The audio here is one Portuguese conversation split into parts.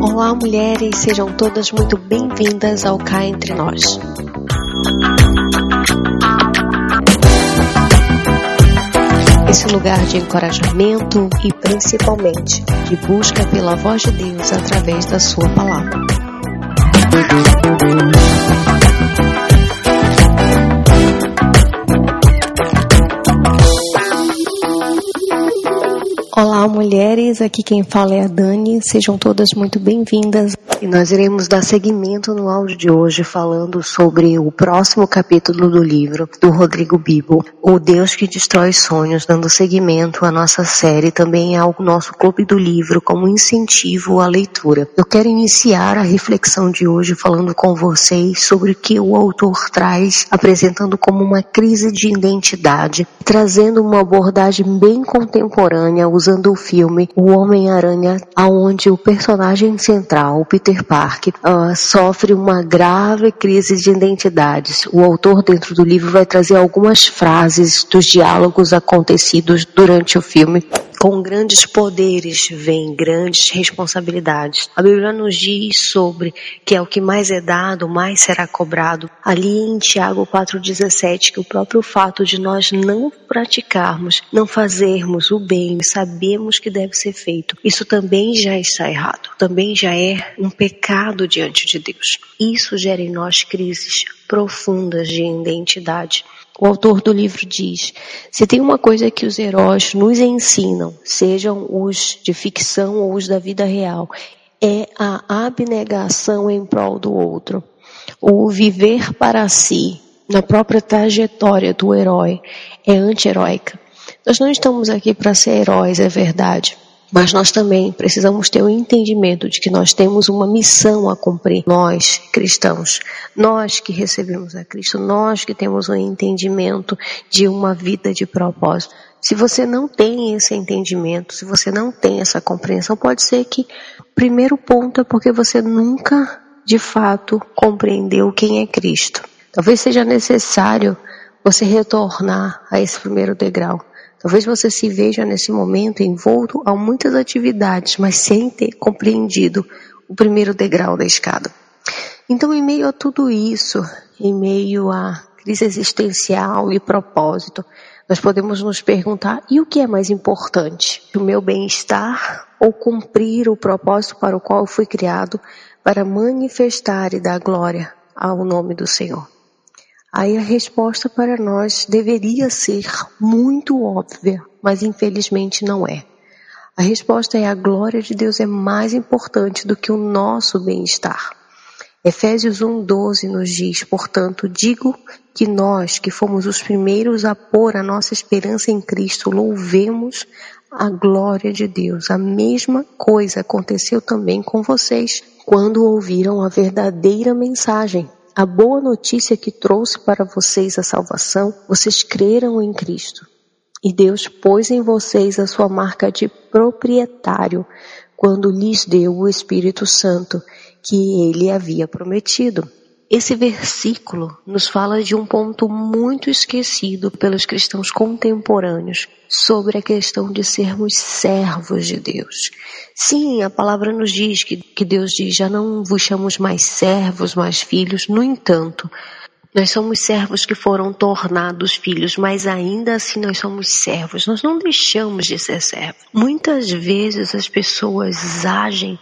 Olá, mulheres, sejam todas muito bem-vindas ao Cá Entre Nós. Esse lugar de encorajamento e principalmente de busca pela voz de Deus através da Sua palavra. Olá, mulheres. Aqui quem fala é a Dani. Sejam todas muito bem-vindas. E nós iremos dar seguimento no áudio de hoje falando sobre o próximo capítulo do livro do Rodrigo Bibo, O Deus que Destrói Sonhos, dando seguimento à nossa série também ao nosso clube do livro como incentivo à leitura. Eu quero iniciar a reflexão de hoje falando com vocês sobre o que o autor traz, apresentando como uma crise de identidade, trazendo uma abordagem bem contemporânea usando o filme O Homem-Aranha, aonde o personagem central, Peter Parker, uh, sofre uma grave crise de identidades. O autor dentro do livro vai trazer algumas frases dos diálogos acontecidos durante o filme com grandes poderes vem grandes responsabilidades. A Bíblia nos diz sobre que é o que mais é dado, mais será cobrado. Ali em Tiago 4,17, que o próprio fato de nós não praticarmos, não fazermos o bem, sabemos que deve ser feito, isso também já está errado, também já é um pecado diante de Deus. Isso gera em nós crises profundas de identidade. O autor do livro diz: se tem uma coisa que os heróis nos ensinam, sejam os de ficção ou os da vida real, é a abnegação em prol do outro. O viver para si, na própria trajetória do herói, é anti-heróica. Nós não estamos aqui para ser heróis, é verdade. Mas nós também precisamos ter o entendimento de que nós temos uma missão a cumprir. Nós, cristãos, nós que recebemos a Cristo, nós que temos um entendimento de uma vida de propósito. Se você não tem esse entendimento, se você não tem essa compreensão, pode ser que o primeiro ponto é porque você nunca, de fato, compreendeu quem é Cristo. Talvez seja necessário você retornar a esse primeiro degrau Talvez você se veja nesse momento envolto a muitas atividades, mas sem ter compreendido o primeiro degrau da escada. Então, em meio a tudo isso, em meio à crise existencial e propósito, nós podemos nos perguntar: e o que é mais importante? O meu bem-estar ou cumprir o propósito para o qual eu fui criado para manifestar e dar glória ao nome do Senhor? Aí a resposta para nós deveria ser muito óbvia, mas infelizmente não é. A resposta é a glória de Deus é mais importante do que o nosso bem-estar. Efésios 1:12 nos diz, portanto, digo que nós, que fomos os primeiros a pôr a nossa esperança em Cristo, louvemos a glória de Deus. A mesma coisa aconteceu também com vocês quando ouviram a verdadeira mensagem a boa notícia que trouxe para vocês a salvação, vocês creram em Cristo. E Deus pôs em vocês a sua marca de proprietário quando lhes deu o Espírito Santo que ele havia prometido. Esse versículo nos fala de um ponto muito esquecido pelos cristãos contemporâneos sobre a questão de sermos servos de Deus. Sim, a palavra nos diz que, que Deus diz: já não vos chamamos mais servos, mais filhos. No entanto, nós somos servos que foram tornados filhos, mas ainda assim nós somos servos. Nós não deixamos de ser servos. Muitas vezes as pessoas agem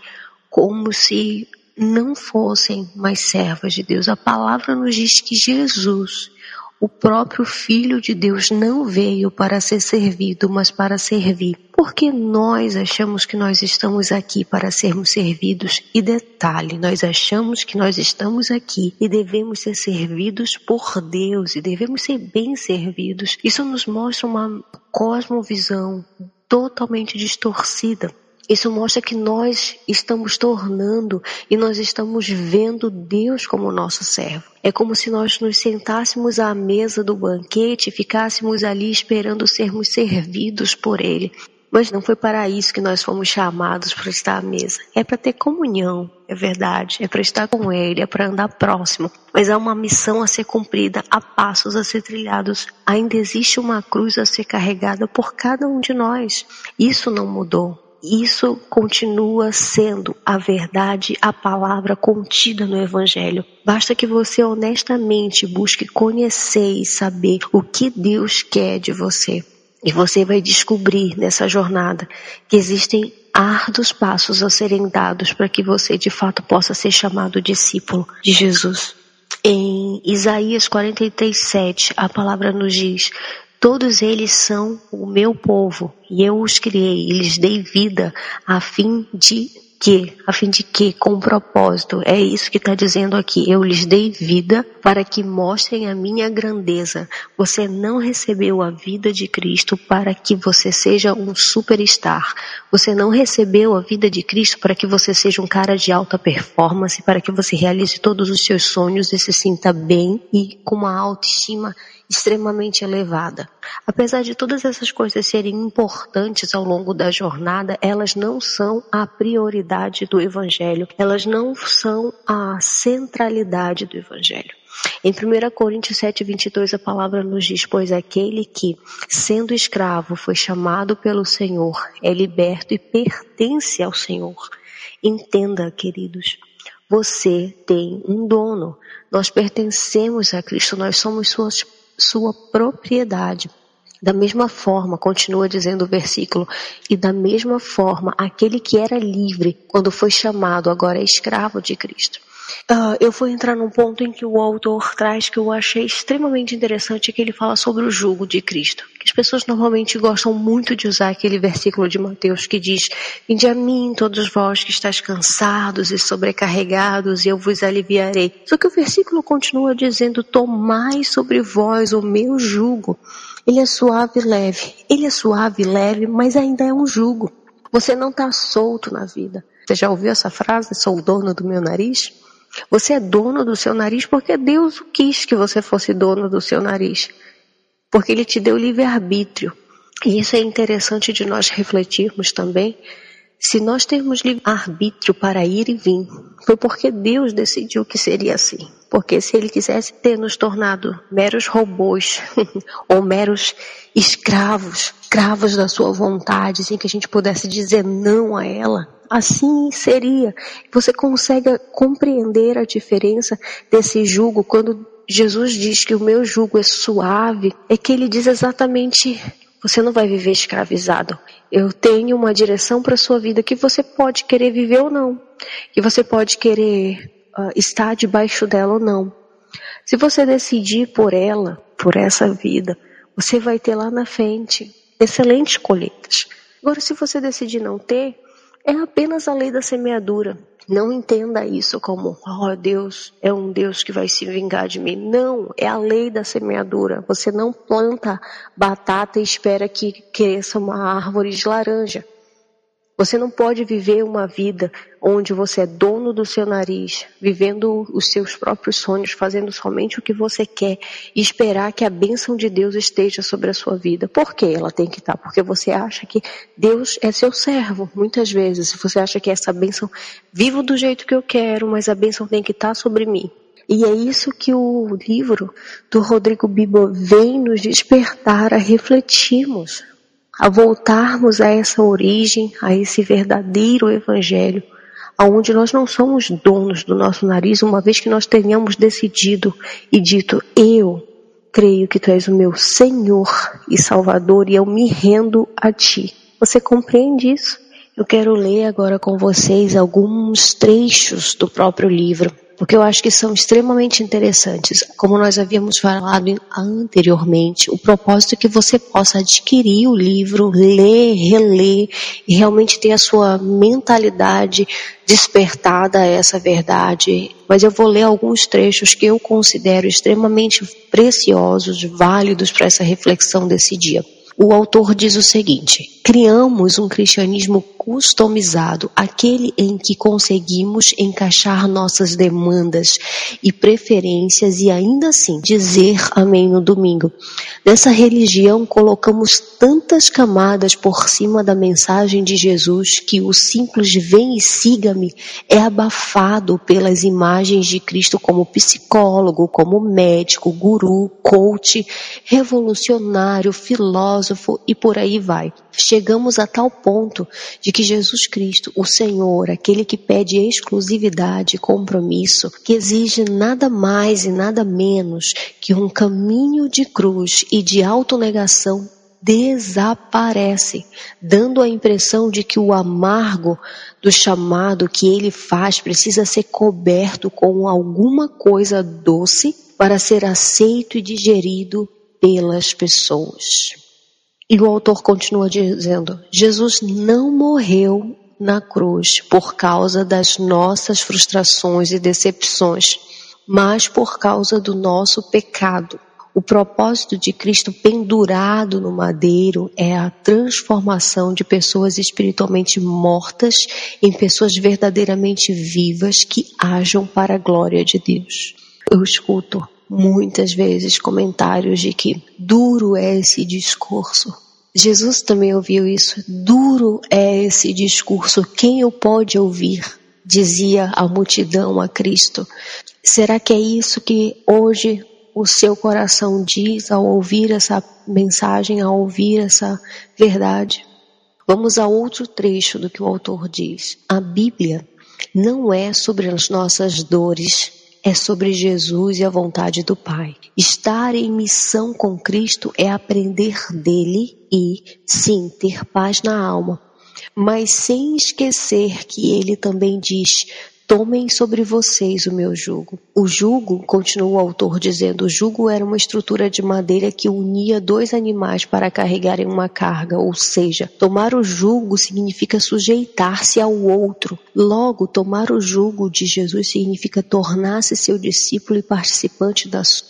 como se não fossem mais servas de Deus. A palavra nos diz que Jesus, o próprio Filho de Deus, não veio para ser servido, mas para servir. Porque nós achamos que nós estamos aqui para sermos servidos. E detalhe, nós achamos que nós estamos aqui e devemos ser servidos por Deus e devemos ser bem servidos. Isso nos mostra uma cosmovisão totalmente distorcida isso mostra que nós estamos tornando e nós estamos vendo Deus como nosso servo. É como se nós nos sentássemos à mesa do banquete e ficássemos ali esperando sermos servidos por Ele. Mas não foi para isso que nós fomos chamados para estar à mesa. É para ter comunhão, é verdade. É para estar com Ele, é para andar próximo. Mas há uma missão a ser cumprida, há passos a ser trilhados. Ainda existe uma cruz a ser carregada por cada um de nós. Isso não mudou. Isso continua sendo a verdade, a palavra contida no Evangelho. Basta que você honestamente busque conhecer e saber o que Deus quer de você. E você vai descobrir nessa jornada que existem árduos passos a serem dados para que você de fato possa ser chamado discípulo de Jesus. Em Isaías 43, 7, a palavra nos diz: Todos eles são o meu povo, e eu os criei, e lhes dei vida, a fim de que, a fim de que, com propósito, é isso que está dizendo aqui, eu lhes dei vida para que mostrem a minha grandeza. Você não recebeu a vida de Cristo para que você seja um superstar. Você não recebeu a vida de Cristo para que você seja um cara de alta performance, para que você realize todos os seus sonhos e se sinta bem e com uma autoestima extremamente elevada. Apesar de todas essas coisas serem importantes ao longo da jornada, elas não são a prioridade do Evangelho, elas não são a centralidade do Evangelho. Em 1 Coríntios 7, 22, a palavra nos diz: Pois aquele que, sendo escravo, foi chamado pelo Senhor, é liberto e pertence ao Senhor. Entenda, queridos, você tem um dono. Nós pertencemos a Cristo, nós somos suas sua propriedade. Da mesma forma, continua dizendo o versículo, e da mesma forma, aquele que era livre quando foi chamado agora é escravo de Cristo. Uh, eu vou entrar num ponto em que o autor traz que eu achei extremamente interessante, que ele fala sobre o jugo de Cristo. As pessoas normalmente gostam muito de usar aquele versículo de Mateus que diz: Vinde a mim, todos vós que estáis cansados e sobrecarregados, e eu vos aliviarei. Só que o versículo continua dizendo: Tomai sobre vós o meu jugo. Ele é suave e leve. Ele é suave e leve, mas ainda é um jugo. Você não está solto na vida. Você já ouviu essa frase? Sou o dono do meu nariz? Você é dono do seu nariz porque Deus quis que você fosse dono do seu nariz. Porque Ele te deu livre-arbítrio. E isso é interessante de nós refletirmos também. Se nós temos livre-arbítrio para ir e vir, foi porque Deus decidiu que seria assim. Porque se Ele quisesse ter nos tornado meros robôs ou meros escravos, escravos da sua vontade, sem que a gente pudesse dizer não a ela, assim seria. Você consegue compreender a diferença desse jugo quando Jesus diz que o meu jugo é suave, é que ele diz exatamente você não vai viver escravizado. Eu tenho uma direção para sua vida que você pode querer viver ou não. Que você pode querer uh, estar debaixo dela ou não. Se você decidir por ela, por essa vida, você vai ter lá na frente excelentes colheitas. Agora, se você decidir não ter, é apenas a lei da semeadura. Não entenda isso como, oh Deus, é um Deus que vai se vingar de mim. Não, é a lei da semeadura. Você não planta batata e espera que cresça uma árvore de laranja. Você não pode viver uma vida onde você é dono do seu nariz, vivendo os seus próprios sonhos, fazendo somente o que você quer e esperar que a bênção de Deus esteja sobre a sua vida. Por que ela tem que estar? Porque você acha que Deus é seu servo, muitas vezes. Você acha que essa bênção, vivo do jeito que eu quero, mas a bênção tem que estar sobre mim. E é isso que o livro do Rodrigo Bibo vem nos despertar a refletirmos a voltarmos a essa origem, a esse verdadeiro evangelho, aonde nós não somos donos do nosso nariz, uma vez que nós tenhamos decidido e dito, eu creio que tu és o meu Senhor e Salvador e eu me rendo a ti. Você compreende isso? Eu quero ler agora com vocês alguns trechos do próprio livro porque eu acho que são extremamente interessantes. Como nós havíamos falado anteriormente, o propósito é que você possa adquirir o livro, ler, reler e realmente ter a sua mentalidade despertada a essa verdade. Mas eu vou ler alguns trechos que eu considero extremamente preciosos, válidos para essa reflexão desse dia. O autor diz o seguinte: criamos um cristianismo customizado, aquele em que conseguimos encaixar nossas demandas e preferências e ainda assim dizer amém no domingo. Nessa religião colocamos tantas camadas por cima da mensagem de Jesus que o simples vem e siga-me é abafado pelas imagens de Cristo como psicólogo, como médico, guru, coach, revolucionário, filósofo e por aí vai. Chegamos a tal ponto de que Jesus Cristo, o Senhor, aquele que pede exclusividade, compromisso, que exige nada mais e nada menos que um caminho de cruz e de autonegação, desaparece, dando a impressão de que o amargo do chamado que ele faz precisa ser coberto com alguma coisa doce para ser aceito e digerido pelas pessoas. E o autor continua dizendo: Jesus não morreu na cruz por causa das nossas frustrações e decepções, mas por causa do nosso pecado. O propósito de Cristo pendurado no madeiro é a transformação de pessoas espiritualmente mortas em pessoas verdadeiramente vivas que ajam para a glória de Deus. Eu escuto muitas vezes comentários de que duro é esse discurso. Jesus também ouviu isso. Duro é esse discurso. Quem o pode ouvir? Dizia a multidão a Cristo. Será que é isso que hoje o seu coração diz ao ouvir essa mensagem, ao ouvir essa verdade? Vamos a outro trecho do que o autor diz. A Bíblia não é sobre as nossas dores, é sobre Jesus e a vontade do Pai. Estar em missão com Cristo é aprender dele e, sim, ter paz na alma, mas sem esquecer que ele também diz: Tomem sobre vocês o meu jugo. O jugo, continua o autor dizendo, o jugo era uma estrutura de madeira que unia dois animais para carregarem uma carga, ou seja, tomar o jugo significa sujeitar-se ao outro. Logo, tomar o jugo de Jesus significa tornar-se seu discípulo e participante da sua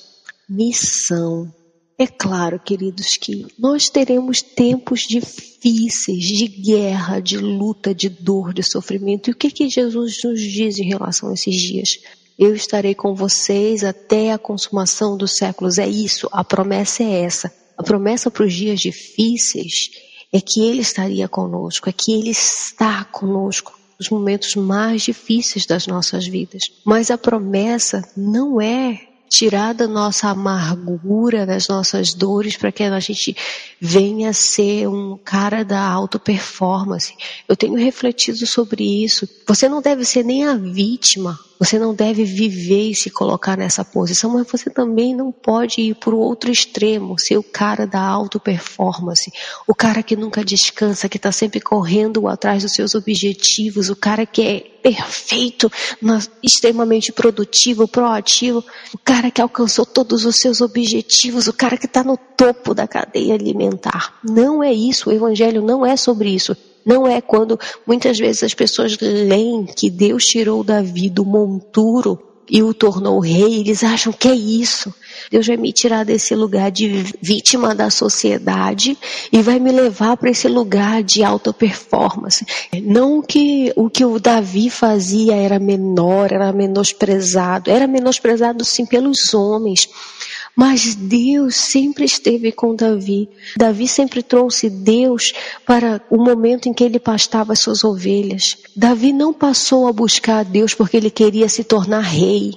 missão. É claro, queridos, que nós teremos tempos difíceis de guerra, de luta, de dor, de sofrimento. E o que, que Jesus nos diz em relação a esses dias? Eu estarei com vocês até a consumação dos séculos. É isso, a promessa é essa. A promessa para os dias difíceis é que Ele estaria conosco, é que Ele está conosco nos momentos mais difíceis das nossas vidas. Mas a promessa não é tirar da nossa amargura, das nossas dores, para que a gente venha ser um cara da auto performance. Eu tenho refletido sobre isso. Você não deve ser nem a vítima você não deve viver e se colocar nessa posição, mas você também não pode ir para o outro extremo, ser o cara da auto performance, o cara que nunca descansa, que está sempre correndo atrás dos seus objetivos, o cara que é perfeito, extremamente produtivo, proativo, o cara que alcançou todos os seus objetivos, o cara que está no topo da cadeia alimentar. Não é isso, o evangelho não é sobre isso. Não é quando muitas vezes as pessoas leem que Deus tirou Davi do monturo e o tornou rei, eles acham que é isso. Deus vai me tirar desse lugar de vítima da sociedade e vai me levar para esse lugar de alta performance. Não que o que o Davi fazia era menor, era menosprezado, era menosprezado sim pelos homens. Mas Deus sempre esteve com Davi. Davi sempre trouxe Deus para o momento em que ele pastava as suas ovelhas. Davi não passou a buscar a Deus porque ele queria se tornar rei.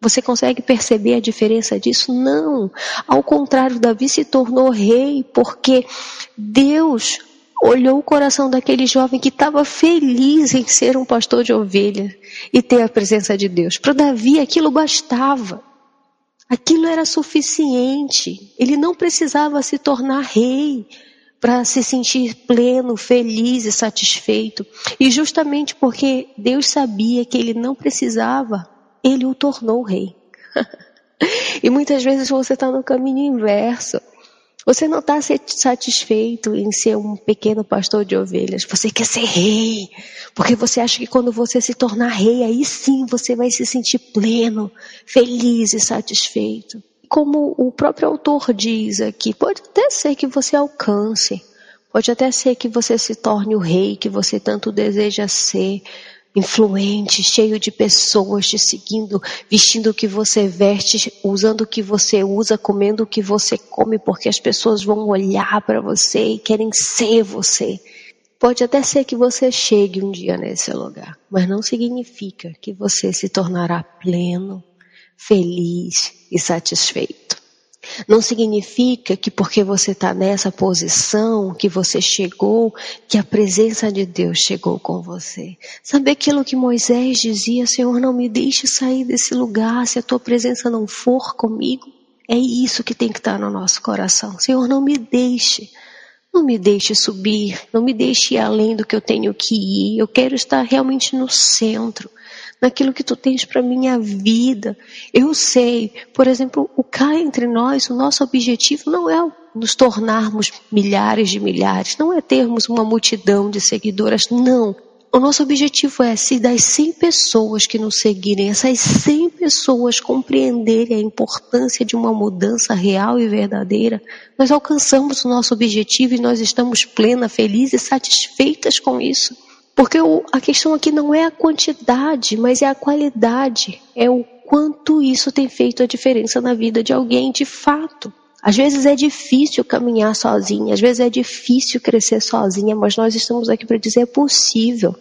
Você consegue perceber a diferença disso? Não. Ao contrário, Davi se tornou rei porque Deus olhou o coração daquele jovem que estava feliz em ser um pastor de ovelha e ter a presença de Deus. Para Davi aquilo bastava. Aquilo era suficiente. Ele não precisava se tornar rei para se sentir pleno, feliz e satisfeito. E justamente porque Deus sabia que ele não precisava, ele o tornou rei. e muitas vezes você está no caminho inverso. Você não está satisfeito em ser um pequeno pastor de ovelhas. Você quer ser rei. Porque você acha que quando você se tornar rei, aí sim você vai se sentir pleno, feliz e satisfeito. Como o próprio autor diz aqui, pode até ser que você alcance. Pode até ser que você se torne o rei que você tanto deseja ser, influente, cheio de pessoas te seguindo, vestindo o que você veste, usando o que você usa, comendo o que você come, porque as pessoas vão olhar para você e querem ser você. Pode até ser que você chegue um dia nesse lugar, mas não significa que você se tornará pleno, feliz e satisfeito. Não significa que porque você está nessa posição, que você chegou, que a presença de Deus chegou com você. Sabe aquilo que Moisés dizia, Senhor, não me deixe sair desse lugar se a tua presença não for comigo? É isso que tem que estar no nosso coração. Senhor, não me deixe. Não me deixe subir, não me deixe ir além do que eu tenho que ir. Eu quero estar realmente no centro naquilo que tu tens para minha vida. Eu sei, por exemplo, o cá entre nós, o nosso objetivo não é nos tornarmos milhares de milhares, não é termos uma multidão de seguidoras, não. O nosso objetivo é, se das 100 pessoas que nos seguirem, essas 100 pessoas compreenderem a importância de uma mudança real e verdadeira, nós alcançamos o nosso objetivo e nós estamos plenas, felizes e satisfeitas com isso. Porque o, a questão aqui não é a quantidade, mas é a qualidade. É o quanto isso tem feito a diferença na vida de alguém de fato. Às vezes é difícil caminhar sozinha, às vezes é difícil crescer sozinha, mas nós estamos aqui para dizer é possível.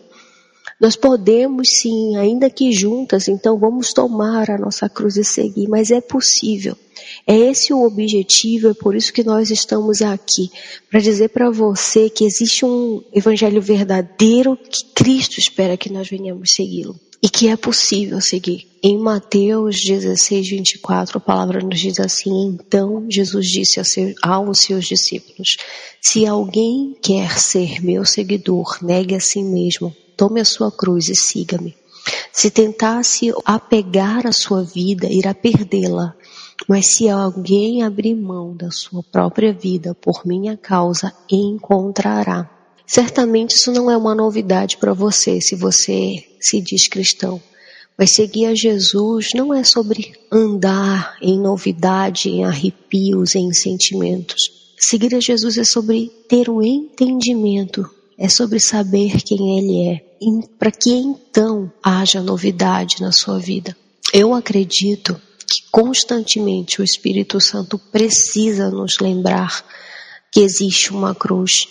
Nós podemos sim, ainda que juntas, então vamos tomar a nossa cruz e seguir, mas é possível. É esse o objetivo, é por isso que nós estamos aqui, para dizer para você que existe um evangelho verdadeiro que Cristo espera que nós venhamos segui-lo e que é possível seguir. Em Mateus 16, 24, a palavra nos diz assim: Então Jesus disse aos seus discípulos: Se alguém quer ser meu seguidor, negue a si mesmo, tome a sua cruz e siga-me. Se tentasse apegar a sua vida, irá perdê-la. Mas se alguém abrir mão da sua própria vida por minha causa, encontrará. Certamente isso não é uma novidade para você, se você se diz cristão. Mas seguir a Jesus não é sobre andar em novidade, em arrepios, em sentimentos. Seguir a Jesus é sobre ter um entendimento, é sobre saber quem Ele é, para que então haja novidade na sua vida. Eu acredito que constantemente o Espírito Santo precisa nos lembrar que existe uma cruz,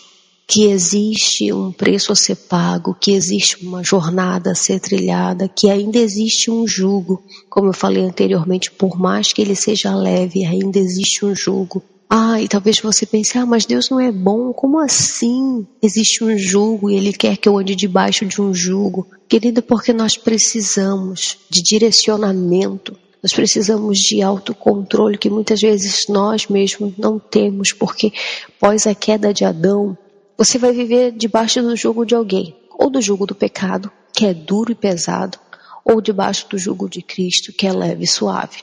que existe um preço a ser pago, que existe uma jornada a ser trilhada, que ainda existe um jugo, como eu falei anteriormente, por mais que ele seja leve, ainda existe um jugo. Ah, e talvez você pense, ah, mas Deus não é bom, como assim? Existe um jugo e Ele quer que eu ande debaixo de um jugo. Querido, porque nós precisamos de direcionamento, nós precisamos de autocontrole que muitas vezes nós mesmos não temos, porque após a queda de Adão, você vai viver debaixo do jugo de alguém, ou do jugo do pecado, que é duro e pesado, ou debaixo do jugo de Cristo, que é leve e suave.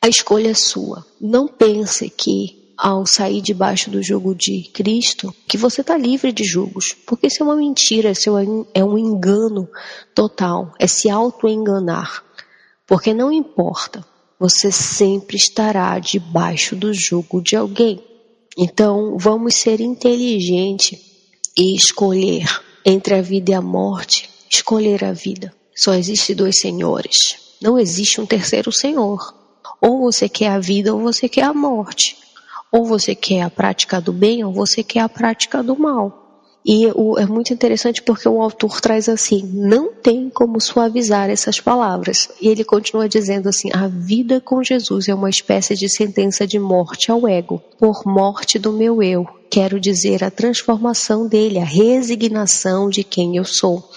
A escolha é sua. Não pense que ao sair debaixo do jugo de Cristo, que você está livre de julgos, porque isso é uma mentira, isso é um engano total, é se auto-enganar. Porque não importa, você sempre estará debaixo do jugo de alguém. Então, vamos ser inteligentes e escolher entre a vida e a morte, escolher a vida. Só existe dois senhores. Não existe um terceiro senhor. Ou você quer a vida ou você quer a morte. Ou você quer a prática do bem ou você quer a prática do mal. E o, é muito interessante porque o autor traz assim: não tem como suavizar essas palavras. E ele continua dizendo assim: a vida com Jesus é uma espécie de sentença de morte ao ego, por morte do meu eu. Quero dizer, a transformação dele, a resignação de quem eu sou.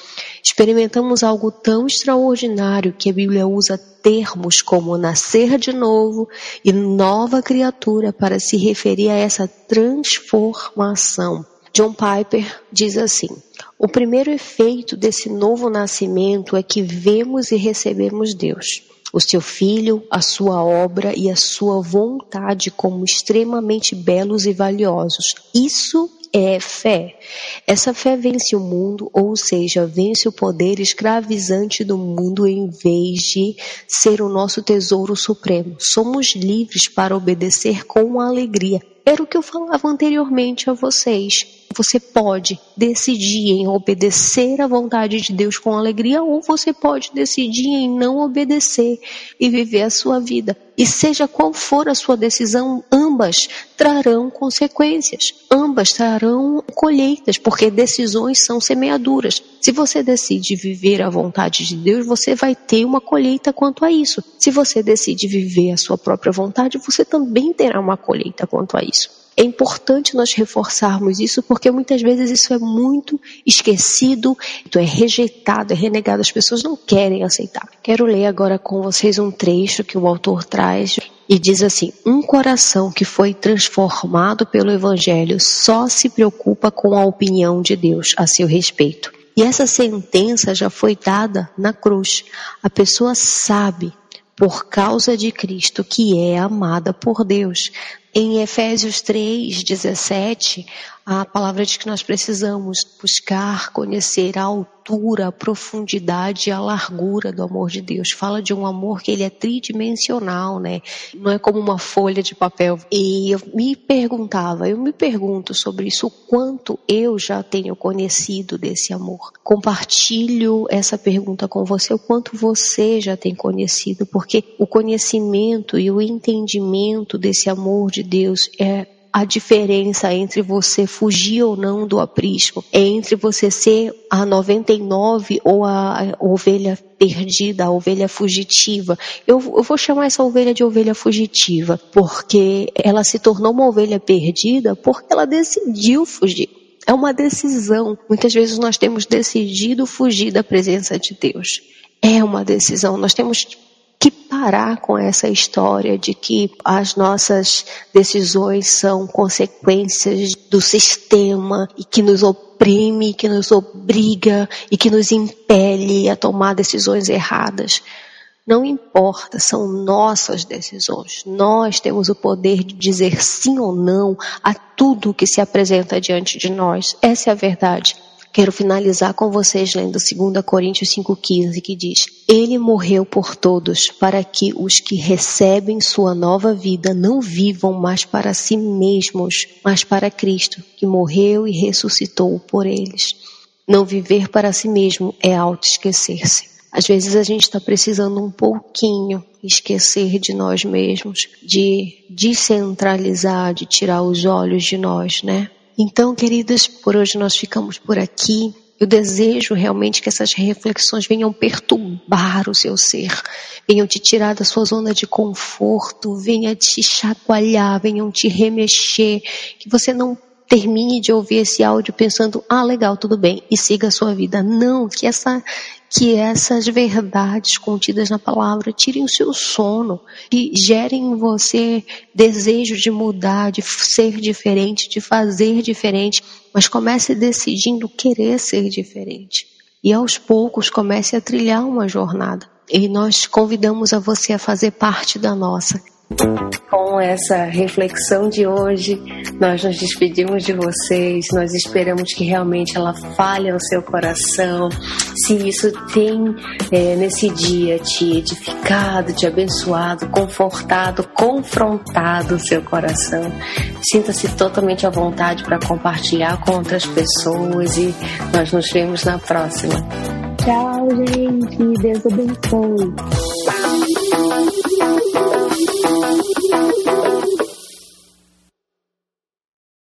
Experimentamos algo tão extraordinário que a Bíblia usa termos como nascer de novo e nova criatura para se referir a essa transformação. John Piper diz assim: o primeiro efeito desse novo nascimento é que vemos e recebemos Deus, o seu Filho, a sua obra e a sua vontade como extremamente belos e valiosos. Isso é fé. Essa fé vence o mundo, ou seja, vence o poder escravizante do mundo em vez de ser o nosso tesouro supremo. Somos livres para obedecer com alegria. Era o que eu falava anteriormente a vocês. Você pode decidir em obedecer à vontade de Deus com alegria, ou você pode decidir em não obedecer e viver a sua vida. E seja qual for a sua decisão, ambas trarão consequências, ambas trarão colheitas, porque decisões são semeaduras. Se você decide viver a vontade de Deus, você vai ter uma colheita quanto a isso. Se você decide viver a sua própria vontade, você também terá uma colheita quanto a isso. É importante nós reforçarmos isso porque muitas vezes isso é muito esquecido, é rejeitado, é renegado. As pessoas não querem aceitar. Quero ler agora com vocês um trecho que o autor traz e diz assim: Um coração que foi transformado pelo Evangelho só se preocupa com a opinião de Deus a seu respeito. E essa sentença já foi dada na cruz. A pessoa sabe por causa de Cristo que é amada por Deus. Em Efésios 3, 17, a palavra diz que nós precisamos buscar conhecer a altura, a profundidade e a largura do amor de Deus. Fala de um amor que ele é tridimensional, né? Não é como uma folha de papel. E eu me perguntava, eu me pergunto sobre isso, o quanto eu já tenho conhecido desse amor. Compartilho essa pergunta com você, o quanto você já tem conhecido, porque o conhecimento e o entendimento desse amor de Deus é a diferença entre você fugir ou não do aprisco, é entre você ser a 99 ou a ovelha perdida, a ovelha fugitiva. Eu, eu, vou chamar essa ovelha de ovelha fugitiva, porque ela se tornou uma ovelha perdida porque ela decidiu fugir. É uma decisão. Muitas vezes nós temos decidido fugir da presença de Deus. É uma decisão. Nós temos parar com essa história de que as nossas decisões são consequências do sistema e que nos oprime, que nos obriga e que nos impele a tomar decisões erradas. Não importa, são nossas decisões. Nós temos o poder de dizer sim ou não a tudo que se apresenta diante de nós. Essa é a verdade. Quero finalizar com vocês lendo 2 Coríntios 5,15, que diz: Ele morreu por todos, para que os que recebem sua nova vida não vivam mais para si mesmos, mas para Cristo, que morreu e ressuscitou por eles. Não viver para si mesmo é auto-esquecer-se. Às vezes a gente está precisando um pouquinho esquecer de nós mesmos, de descentralizar, de tirar os olhos de nós, né? Então, queridas, por hoje nós ficamos por aqui. Eu desejo realmente que essas reflexões venham perturbar o seu ser, venham te tirar da sua zona de conforto, venham te chacoalhar, venham te remexer, que você não termine de ouvir esse áudio pensando, ah, legal, tudo bem, e siga a sua vida. Não, que essa que essas verdades contidas na palavra tirem o seu sono e gerem em você desejo de mudar, de ser diferente, de fazer diferente, mas comece decidindo querer ser diferente. E aos poucos comece a trilhar uma jornada. E nós convidamos a você a fazer parte da nossa. Com essa reflexão de hoje, nós nos despedimos de vocês. Nós esperamos que realmente ela fale ao seu coração. Se isso tem é, nesse dia te edificado, te abençoado, confortado, confrontado o seu coração, sinta-se totalmente à vontade para compartilhar com outras pessoas e nós nos vemos na próxima. Tchau, gente. Deus abençoe.